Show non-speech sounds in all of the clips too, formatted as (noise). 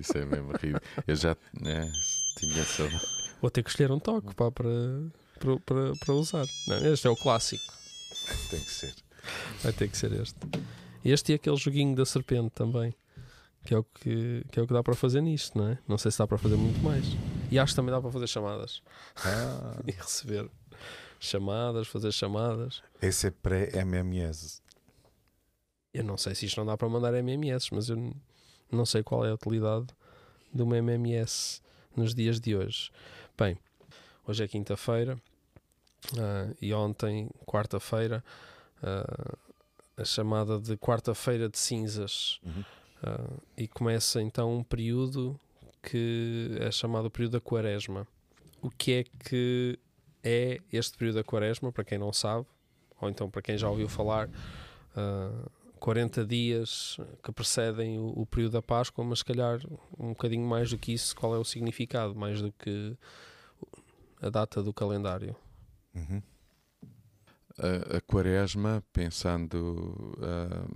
Isso é mesmo ridículo. Eu já é, tinha essa. Vou ter que escolher um toque pá, para, para, para, para usar. Não, este é o clássico. Tem que ser. Vai ter que ser este. Este e aquele joguinho da serpente também. Que é, o que, que é o que dá para fazer nisto, não é? Não sei se dá para fazer muito mais. E acho que também dá para fazer chamadas. Ah, (laughs) E receber chamadas, fazer chamadas. esse é pré-MMS. Eu não sei se isto não dá para mandar MMS, mas eu não sei qual é a utilidade de uma MMS nos dias de hoje. Bem, hoje é quinta-feira ah, e ontem, quarta-feira, ah, a chamada de quarta-feira de cinzas. Uhum. Ah, e começa então um período que é chamado período da quaresma. O que é que é este período da quaresma, para quem não sabe, ou então para quem já ouviu falar, ah, 40 dias que precedem o, o período da Páscoa, mas se calhar um bocadinho mais do que isso, qual é o significado, mais do que a data do calendário. Uhum. A, a quaresma, pensando ah,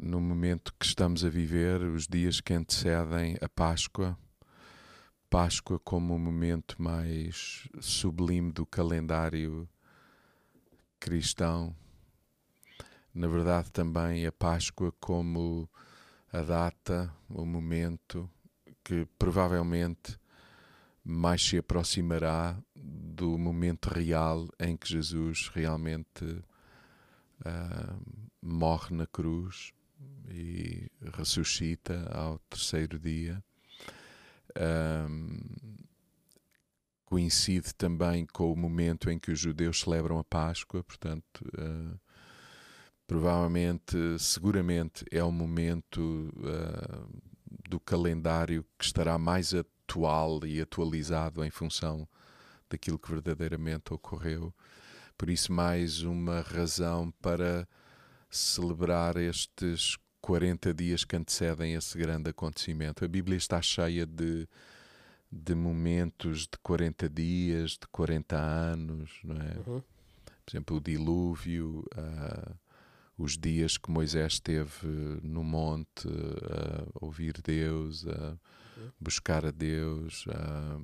no momento que estamos a viver, os dias que antecedem a Páscoa, Páscoa como o momento mais sublime do calendário cristão. Na verdade, também a Páscoa como a data, o momento que provavelmente mais se aproximará do momento real em que Jesus realmente ah, morre na cruz e ressuscita ao terceiro dia. Ahm, coincide também com o momento em que os judeus celebram a Páscoa, portanto, ah, provavelmente, seguramente é o momento ah, do calendário que estará mais atual e atualizado em função daquilo que verdadeiramente ocorreu. Por isso, mais uma razão para celebrar estes 40 dias que antecedem esse grande acontecimento. A Bíblia está cheia de, de momentos de 40 dias, de 40 anos, não é? Uhum. Por exemplo, o dilúvio, ah, os dias que Moisés esteve no monte a ouvir Deus, a buscar a Deus, ah,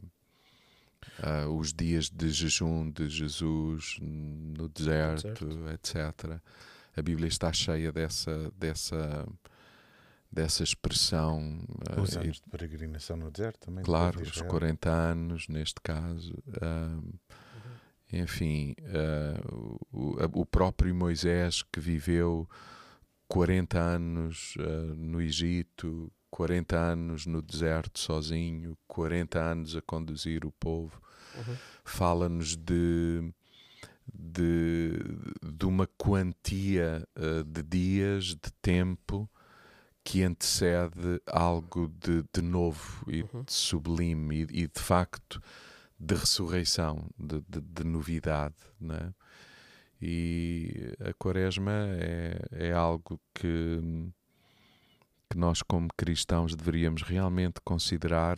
ah, os dias de jejum de Jesus no deserto, etc. A Bíblia está cheia dessa, dessa, dessa expressão. ah, Os anos de peregrinação no deserto também. Claro, os Israel. 40 anos, neste caso. ahm, enfim, ah, o, o próprio Moisés que viveu 40 anos ah, no Egito, 40 anos no deserto sozinho, 40 anos a conduzir o povo, Uhum. fala-nos de, de, de uma quantia ah, de dias, de tempo, que antecede algo de, de novo e Uhum. de sublime e, e de facto de ressurreição, de, de, de novidade. Né? E a Quaresma é, é algo que, que nós, como cristãos, deveríamos realmente considerar,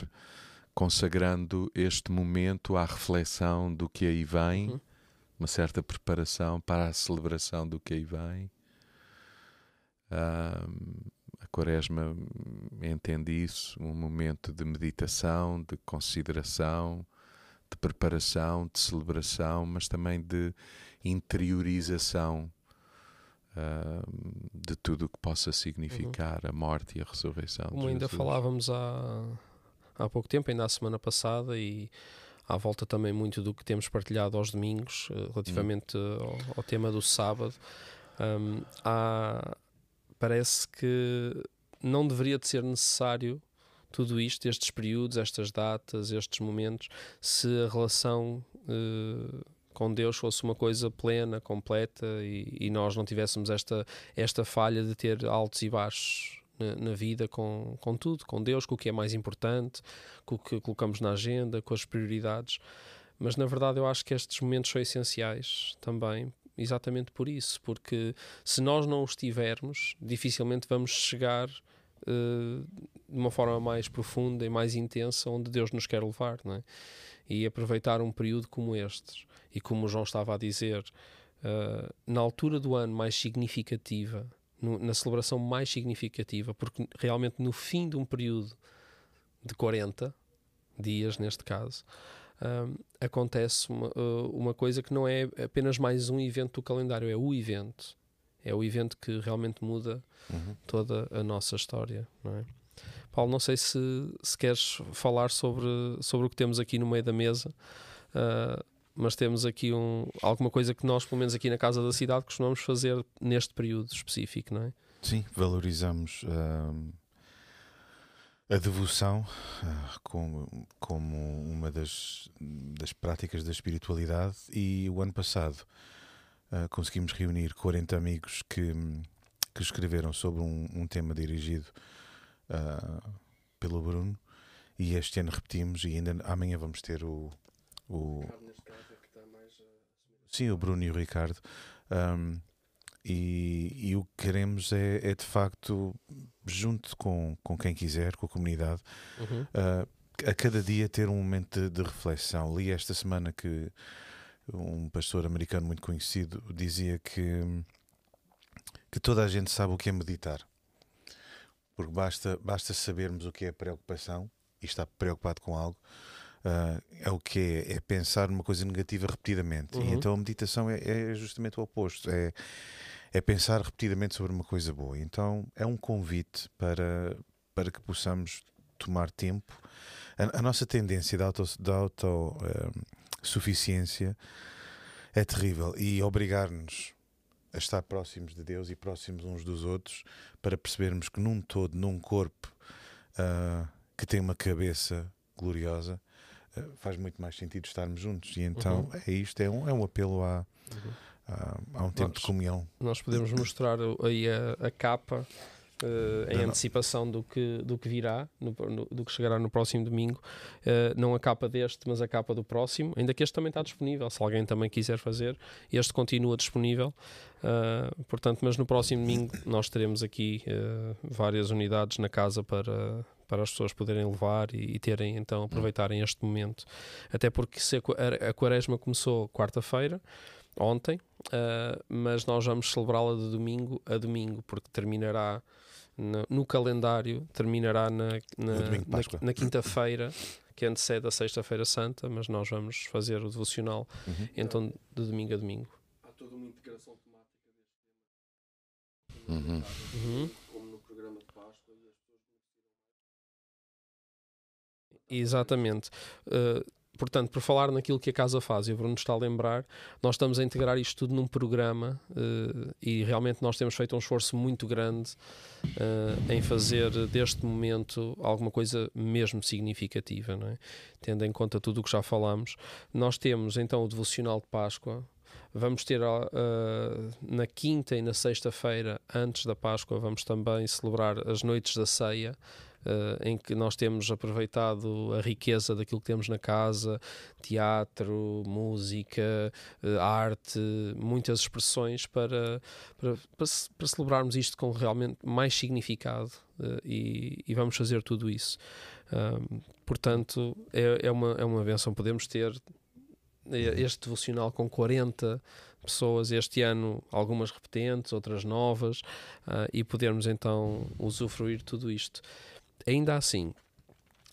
consagrando este momento à reflexão do que aí vem, Uhum. uma certa preparação para a celebração do que aí vem. Ahm, a Quaresma entende isso, um momento de meditação, de consideração, de preparação, de celebração, mas também de interiorização ahm, de tudo o que possa significar a morte e a ressurreição. de Como ainda Jesus. falávamos há, há pouco tempo, ainda a semana passada, e à volta também muito do que temos partilhado aos domingos, eh, relativamente ao, ao tema do sábado, hum, há- parece que não deveria de ser necessário tudo isto, estes períodos, estas datas, estes momentos, se a relação eh, com Deus fosse uma coisa plena, completa e, e nós não tivéssemos esta, esta falha de ter altos e baixos na, na vida com, com tudo, com Deus, com o que é mais importante, com o que colocamos na agenda, com as prioridades. Mas na verdade eu acho que estes momentos são essenciais também, exatamente por isso, porque se nós não os tivermos, dificilmente vamos chegar de uma forma mais profunda e mais intensa onde Deus nos quer levar, não é? E aproveitar um período como este, e como o João estava a dizer, eh, na altura do ano mais significativa no, na celebração mais significativa, porque realmente no fim de um período de 40 dias, neste caso, um, acontece uma, uh, uma coisa que não é apenas mais um evento do calendário, é o evento. É o evento que realmente muda uhum. toda a nossa história, não é? Paulo, não sei se, se queres falar sobre, sobre o que temos aqui no meio da mesa, uh, mas temos aqui um, alguma coisa que nós, pelo menos aqui na Casa da Cidade, costumamos fazer neste período específico, não é? Sim, valorizamos uh, a devoção uh, como, como uma das, das práticas da espiritualidade e o ano passado uh, conseguimos reunir 40 amigos que, que escreveram sobre um, um tema dirigido uh, pelo Bruno. E este ano repetimos e ainda amanhã vamos ter o. o sim, o Bruno e o Ricardo. Um, e, e, o que queremos é, é, de facto, junto com, com quem quiser, com a comunidade, uhum. uh, a cada dia ter um momento de, de, reflexão. Li esta semana que um pastor americano muito conhecido dizia que, que toda a gente sabe o que é meditar porque basta, basta sabermos o que é preocupação e estar preocupado com algo. Uh, é o que é, é pensar numa coisa negativa repetidamente. Uhum. E então a meditação é, é, justamente o oposto. É, é pensar repetidamente sobre uma coisa boa. Então é um convite para, para que possamos tomar tempo. A, a nossa tendência da autossuficiência auto, uh, é terrível e obrigar-nos a estar próximos de Deus e próximos uns dos outros para percebermos que num todo, num corpo uh, que tem uma cabeça gloriosa, uh, faz muito mais sentido estarmos juntos. E então uhum. é isto, é um, é um apelo a, uhum. um tempo nós, de comunhão. Nós podemos mostrar aí a, a capa uh, em antecipação do que, do que virá, no, no, do que chegará no próximo domingo. Uh, não a capa deste, mas a capa do próximo. Ainda que este também está disponível, se alguém também quiser fazer, este continua disponível. Uh, portanto, mas no próximo domingo nós teremos aqui várias unidades na casa para, para as pessoas poderem levar e, e, terem então aproveitarem este momento. Até porque se a, a quaresma começou quarta-feira, ontem, uh, mas nós vamos celebrá-la de domingo a domingo, porque terminará no, no calendário terminará na, na, na, na quinta-feira, que antecede a Sexta-feira Santa, mas nós vamos fazer o devocional uhum. então de domingo a domingo. Há toda uma integração temática deste tema. Uhum. Uhum. Como no programa de Páscoa e as pessoas Exatamente. Uh, portanto, por falar naquilo que a casa faz, e o Bruno está a lembrar, nós estamos a integrar isto tudo num programa uh, e realmente nós temos feito um esforço muito grande uh, em fazer deste momento alguma coisa mesmo significativa, é? tendo em conta tudo o que já falámos. Nós temos então o devocional de Páscoa. Vamos ter uh, na quinta e na sexta-feira, antes da Páscoa, vamos também celebrar as noites da ceia em que nós temos aproveitado a riqueza daquilo que temos na casa, teatro, música, uh, arte, muitas expressões para, para, para, para, celebrarmos isto com realmente mais significado uh, e, e, vamos fazer tudo isso. portanto, é, é, uma, é uma benção. Podemos ter este devocional com 40 pessoas este ano, algumas repetentes, outras novas, uh, e podermos então usufruir tudo isto. Ainda assim,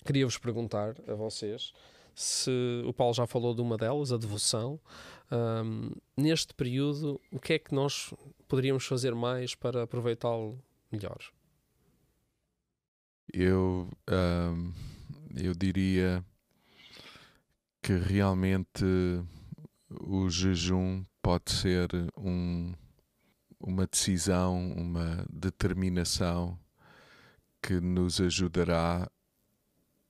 queria-vos perguntar a vocês se o Paulo já falou de uma delas, a devoção. Um, neste período, o que é que nós poderíamos fazer mais para aproveitá-lo melhor? Eu, um, eu diria que realmente o jejum pode ser um, uma decisão, uma determinação que nos ajudará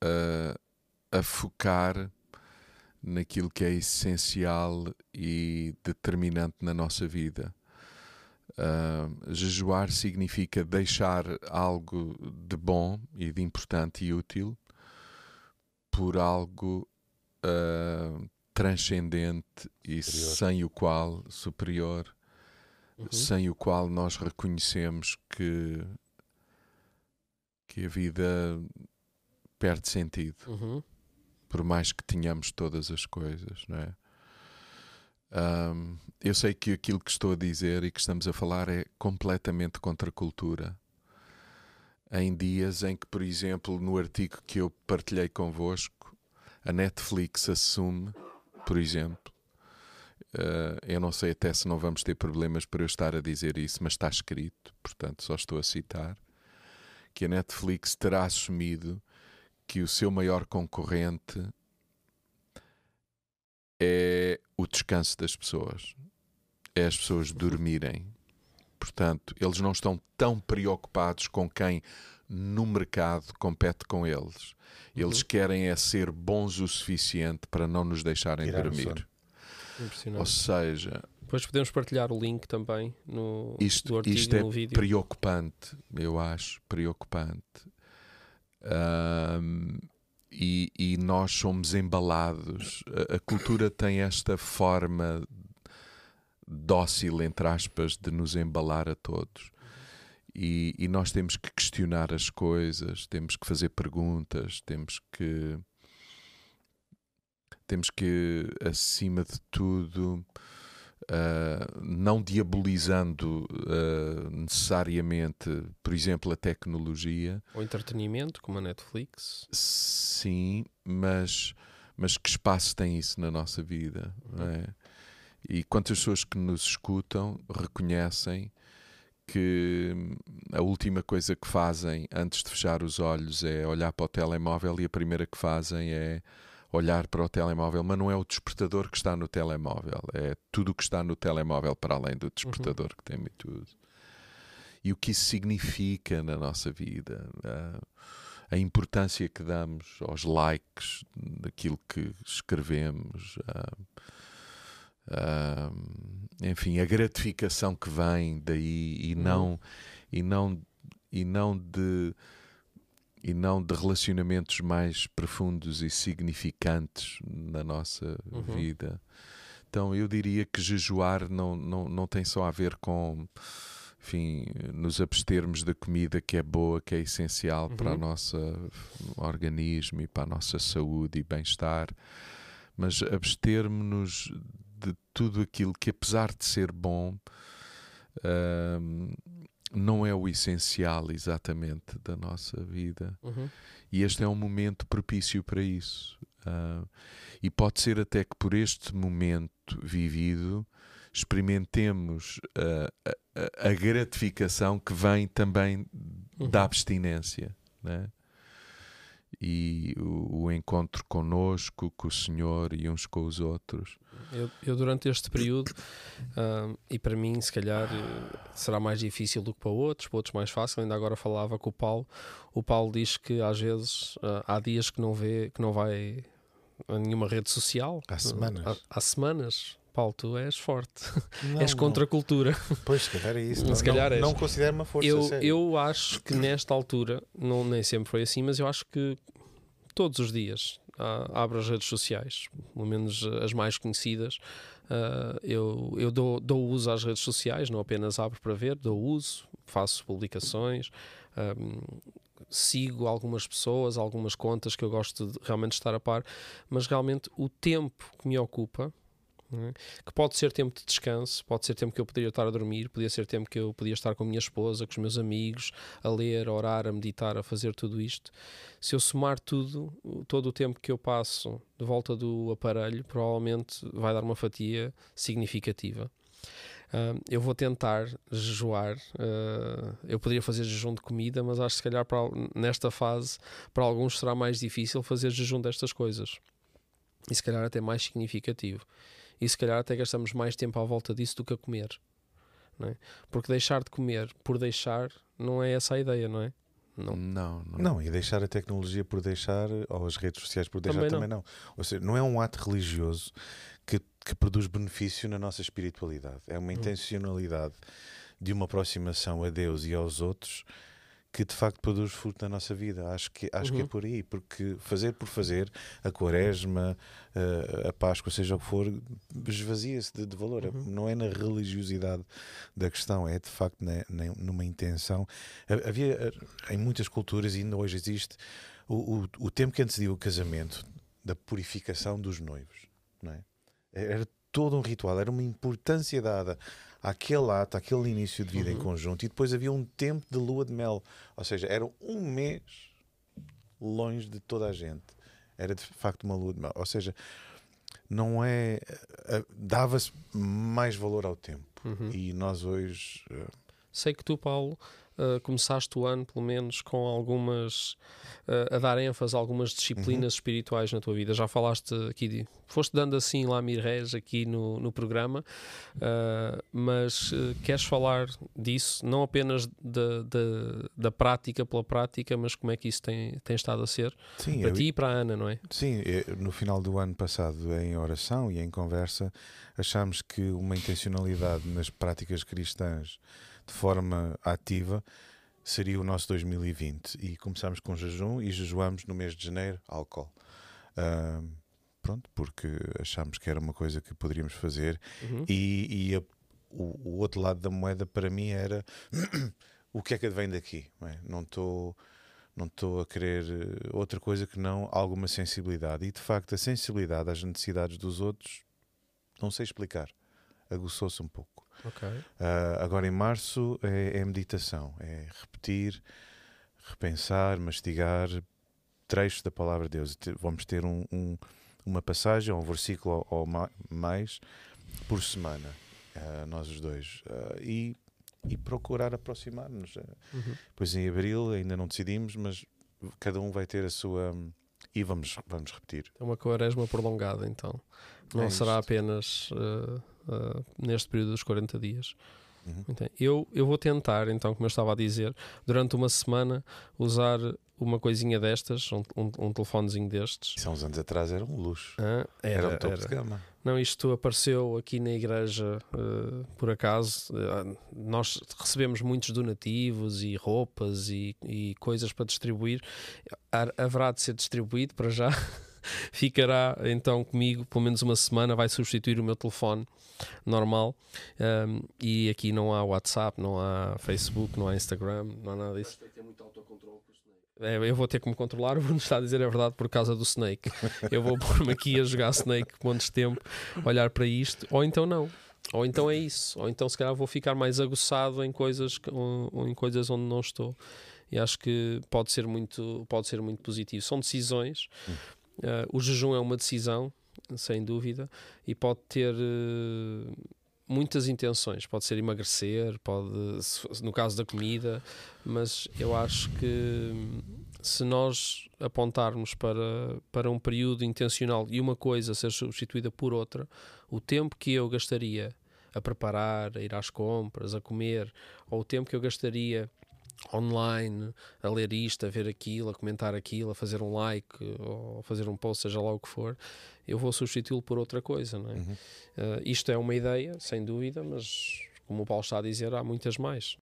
a, a focar naquilo que é essencial e determinante na nossa vida. Uh, jejuar significa deixar algo de bom e de importante e útil por algo uh, transcendente e superior. sem o qual superior, uhum. sem o qual nós reconhecemos que que a vida perde sentido. Uhum. Por mais que tenhamos todas as coisas, não é? Um, eu sei que aquilo que estou a dizer e que estamos a falar é completamente contra a cultura. Em dias em que, por exemplo, no artigo que eu partilhei convosco, a Netflix assume, por exemplo, uh, eu não sei até se não vamos ter problemas para eu estar a dizer isso, mas está escrito, portanto só estou a citar, que a Netflix terá assumido que o seu maior concorrente é o descanso das pessoas, é as pessoas dormirem. Portanto, eles não estão tão preocupados com quem no mercado compete com eles. Eles uhum. querem é ser bons o suficiente para não nos deixarem Tirar dormir. Ou seja, depois podemos partilhar o link também no isto, artigo, isto é no vídeo. preocupante, eu acho, preocupante. Um, e, e, nós somos embalados. A, a, cultura tem esta forma dócil, entre aspas, de nos embalar a todos. E, e, nós temos que questionar as coisas, temos que fazer perguntas, temos que. Temos que, acima de tudo, Uh, não diabolizando uh, necessariamente, por exemplo, a tecnologia. O entretenimento, como a Netflix. Sim, mas, mas que espaço tem isso na nossa vida? Uhum. É? E quantas pessoas que nos escutam reconhecem que a última coisa que fazem antes de fechar os olhos é olhar para o telemóvel e a primeira que fazem é olhar para o telemóvel, mas não é o despertador que está no telemóvel, é tudo o que está no telemóvel para além do despertador uhum. que tem tudo. E o que isso significa na nossa vida, a, a importância que damos aos likes daquilo que escrevemos, a, a, enfim, a gratificação que vem daí e uhum. não, e não, e não de e não de relacionamentos mais profundos e significantes na nossa uhum. vida. Então eu diria que jejuar não, não, não tem só a ver com enfim, nos abstermos da comida que é boa, que é essencial uhum. para o nosso organismo e para a nossa saúde e bem-estar, mas abstermos-nos de tudo aquilo que, apesar de ser bom, uh, não é o essencial exatamente da nossa vida. Uhum. E este é um momento propício para isso. Uh, e pode ser até que por este momento vivido experimentemos uh, a, a, gratificação que vem também uhum. da abstinência. Né? e o, o, encontro conosco, com o Senhor e uns com os outros. Eu, eu durante este período, uh, e para mim, se calhar, será mais difícil do que para outros, para outros mais fácil. Ainda agora falava com o Paulo. O Paulo diz que às vezes uh, há dias que não vê, que não vai a nenhuma rede social. Há semanas. Há, há semanas. Paulo, tu és forte. Não, és contra a cultura. Pois, se calhar é isso. Não, se calhar não, não considero uma força. Eu, eu acho que nesta altura, não, nem sempre foi assim, mas eu acho que todos os dias abro as redes sociais, pelo menos as mais conhecidas. Uh, eu eu dou, dou uso às redes sociais, não apenas abro para ver, dou uso, faço publicações, um, sigo algumas pessoas, algumas contas que eu gosto de realmente estar a par, mas realmente o tempo que me ocupa? Que pode ser tempo de descanso, pode ser tempo que eu poderia estar a dormir, podia ser tempo que eu podia estar com a minha esposa, com os meus amigos, a ler, a orar, a meditar, a fazer tudo isto. Se eu somar tudo, todo o tempo que eu passo de volta do aparelho, provavelmente vai dar uma fatia significativa. Uh, eu vou tentar jejuar. Uh, eu poderia fazer jejum de comida, mas acho que se calhar para, nesta fase, para alguns será mais difícil fazer jejum destas coisas. E se calhar até mais significativo e se calhar até gastamos mais tempo à volta disso do que a comer. Não é? Porque deixar de comer por deixar não é essa a ideia, não é? Não. Não, não. não, e deixar a tecnologia por deixar, ou as redes sociais por deixar também, também não. não. Ou seja, não é um ato religioso que, que produz benefício na nossa espiritualidade. É uma hum. intencionalidade de uma aproximação a Deus e aos outros que de facto produz fruto na nossa vida. Acho que, acho uhum. que é uhum. por aí, porque fazer por fazer, a quaresma, a, a Páscoa, seja o que for, esvazia-se de, de, valor. Uhum. Não é na religiosidade da questão, é de facto na, na, numa intenção. Havia em muitas culturas, e ainda hoje existe, o, o, o tempo que antecedia o casamento da purificação dos noivos. Não é? Era todo um ritual, era uma importância dada àquele ato, àquele início de vida uhum. em conjunto, e depois havia um tempo de lua de mel, ou seja, era um mês longe de toda a gente. Era de facto uma lua de mel, ou seja, não é. Eh, dava-se mais valor ao tempo. Uhum. E nós hoje. Uh... Sei que tu, Paulo, uh, começaste o ano, pelo menos, com algumas. Uh, a dar ênfase a algumas disciplinas uhum. espirituais na tua vida. Já falaste aqui, de, foste dando assim lá mirés aqui no, no programa, uh, mas queres falar disso, não apenas da, da, da, prática pela prática, mas como é que isso tem, tem estado a ser sim, para eu, ti e para a Ana, não é? Sim, no final do ano passado, em oração e em conversa, achámos que uma intencionalidade nas práticas cristãs de forma ativa seria o nosso 2020 e começámos com jejum e jejuamos no mês de janeiro álcool. Uh, pronto porque achámos que era uma coisa que poderíamos fazer. Uhum. e, e a, o, o, outro lado da moeda para mim era (clears throat) o que é que vem daqui não estou não estou a querer eh, outra coisa que não alguma sensibilidade. E de facto a sensibilidade às necessidades dos outros não sei explicar aguçou-se um pouco Okay. Uh, agora em março é, é, meditação, é repetir, repensar, mastigar trechos da palavra de Deus. Vamos ter um, um, uma passagem, um versículo ou, mais por semana, uh, nós os dois. Uh, e, e procurar aproximar-nos. Uhum. Pois em abril ainda não decidimos, mas cada um vai ter a sua. E vamos, vamos repetir. É uma quaresma prolongada, então. Não é será apenas uh, uh, neste período dos 40 dias. Uhum. Então, eu, eu vou tentar, então, como eu estava a dizer, durante uma semana usar uma coisinha destas, um, um, um telefonezinho destes. Isso há uns anos atrás era um luxo. Ah, era, era um topo era. de gama. Não, isto apareceu aqui na igreja uh, por acaso. Uh, nós recebemos muitos donativos e roupas e, e coisas para distribuir. Haverá de ser distribuído para já. (laughs) Ficará então comigo pelo menos uma semana, vai substituir o meu telefone normal. Um, e aqui não há WhatsApp, não há Facebook, não há Instagram, não há nada disso. É, eu vou ter que me controlar, (laughs) vou está a dizer a verdade por causa do Snake. Eu vou (laughs) pôr-me aqui a jogar Snake de tempo, olhar para isto, ou então não. Ou então é isso, ou então se calhar vou ficar mais aguçado em coisas, em coisas onde não estou. E acho que pode ser muito, pode ser muito positivo. São decisões. Uh, o jejum é uma decisão, sem dúvida, e pode ter uh, muitas intenções. Pode ser emagrecer, pode, no caso da comida, mas eu acho que se nós apontarmos para, para um período intencional e uma coisa ser substituída por outra, o tempo que eu gastaria a preparar, a ir às compras, a comer, ou o tempo que eu gastaria online, a ler isto, a ver aquilo, a comentar aquilo, a fazer um like ou fazer um post, seja lá o que for, eu vou substituí-lo por outra coisa. Não é? Uhum. Uh, isto é uma ideia, sem dúvida, mas como o Paulo está a dizer, há muitas mais.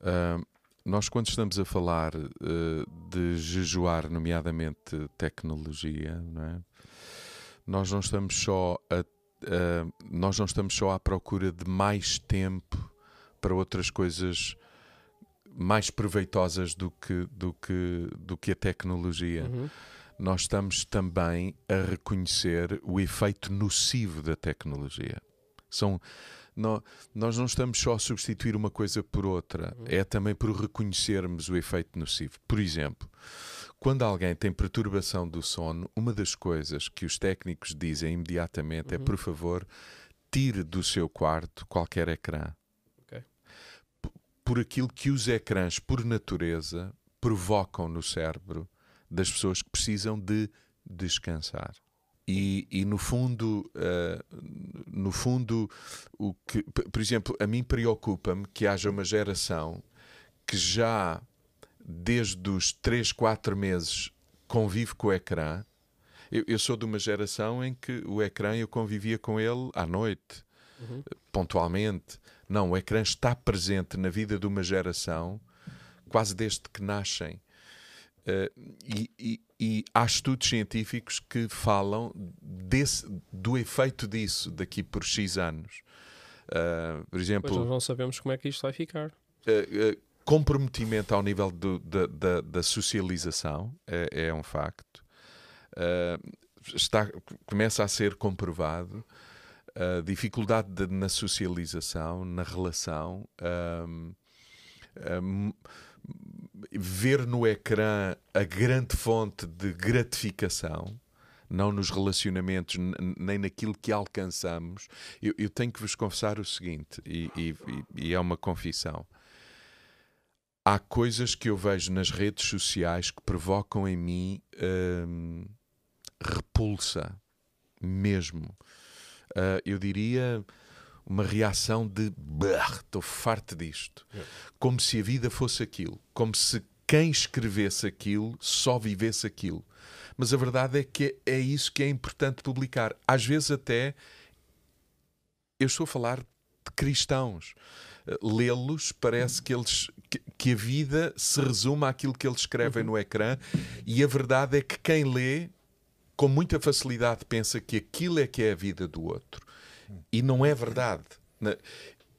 Uh, nós, quando estamos a falar uh, de jejuar, nomeadamente tecnologia, não é? nós não estamos só a, nós não estamos só à procura de mais tempo para outras coisas mais proveitosas do que, do que, do que a tecnologia. Uhum. Nós estamos também a reconhecer o efeito nocivo da tecnologia. São, nós, nós não estamos só a substituir uma coisa por outra, uhum. é também por reconhecermos o efeito nocivo. Por exemplo, quando alguém tem perturbação do sono, uma das coisas que os técnicos dizem imediatamente é, uhum. é: por favor, tire do seu quarto qualquer ecrã por aquilo que os ecrãs, por natureza, provocam no cérebro das pessoas que precisam de descansar. E, e no fundo, uh, no fundo, o que, por exemplo, a mim preocupa-me que haja uma geração que já desde os 3, 4 meses convive com o ecrã. Eu, eu, sou de uma geração em que o ecrã eu convivia com ele à noite, uhum. pontualmente. Não, o ecrã está presente na vida de uma geração quase desde que nascem. Uh, e, e, e, há estudos científicos que falam desse, do efeito disso daqui por X anos. Uh, por exemplo. Mas nós não sabemos como é que isto vai ficar. Uh, comprometimento ao nível do, da, da, da, socialização é, é um facto. está, começa a ser comprovado a dificuldade de, na socialização, na relação, um, um, ver no ecrã a grande fonte de gratificação, não nos relacionamentos, nem naquilo que alcançamos. Eu, eu tenho que vos confessar o seguinte, e, e, e, é uma confissão. Há coisas que eu vejo nas redes sociais que provocam em mim hum, repulsa, mesmo. Uh, eu diria uma reação de estou farto disto. Como se a vida fosse aquilo. Como se quem escrevesse aquilo só vivesse aquilo. Mas a verdade é que é isso que é importante publicar. Às vezes, até eu estou a falar de cristãos. Lê-los parece que eles que, que, a vida se resume àquilo que eles escrevem no ecrã e a verdade é que quem lê com muita facilidade pensa que aquilo é que é a vida do outro e não é verdade.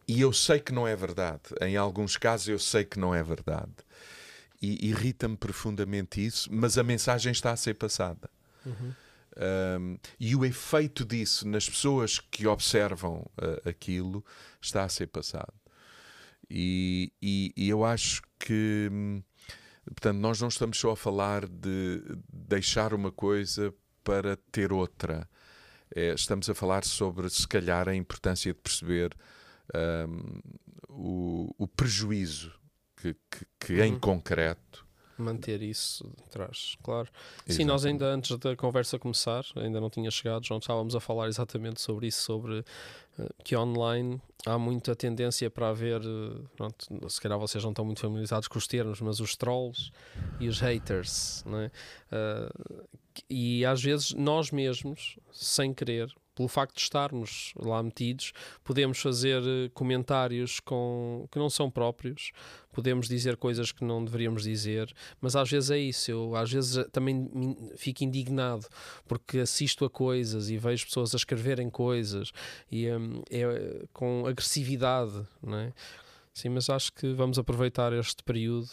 E eu sei que não é verdade. Em alguns casos eu sei que não é verdade. E irrita-me profundamente isso, mas a mensagem está a ser passada. Uhum. Um, e o efeito disso nas pessoas que observam uh, aquilo está a ser passado. E, e, e, eu acho que, portanto, nós não estamos só a falar de deixar uma coisa para ter outra é, estamos a falar sobre, se calhar, a importância de perceber um, o, o, prejuízo que, que, que uhum. em concreto manter isso atrás, claro. Exatamente. Sim, nós ainda antes da conversa começar, ainda não tinha chegado, João, estávamos a falar exatamente sobre isso, sobre uh, que online há muita tendência para haver, uh, pronto, se calhar vocês não estão muito familiarizados com os termos, mas os trolls e os haters, não é? Uh, e às vezes nós mesmos, sem querer, pelo facto de estarmos lá metidos, podemos fazer eh, comentários com, que não são próprios, podemos dizer coisas que não deveríamos dizer, mas às vezes é isso. Eu às vezes eh, também fico indignado porque assisto a coisas e vejo pessoas a escreverem coisas e um, é com agressividade, não é? Sim, mas acho que vamos aproveitar este período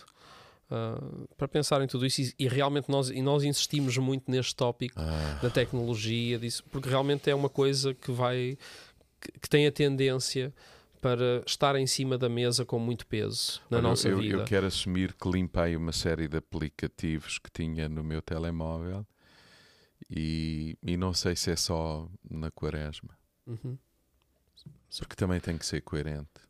Uh, para pensar em tudo isso e, e, realmente nós, e nós insistimos muito neste tópico ah. da tecnologia disso, porque realmente é uma coisa que vai que, que, tem a tendência para estar em cima da mesa com muito peso na Olha, nossa eu, vida. Eu quero assumir que limpei uma série de aplicativos que tinha no meu telemóvel e, e não sei se é só na quaresma. Uhum. Porque também tem que ser coerente.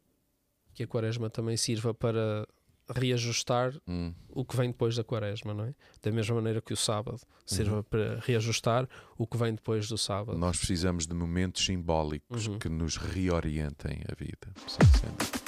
Que a quaresma também sirva para reajustar hum. o que vem depois da quaresma, não é? Da mesma maneira que o sábado sirva uhum. para reajustar o que vem depois do sábado. Nós precisamos de momentos simbólicos uhum. que nos reorientem a vida.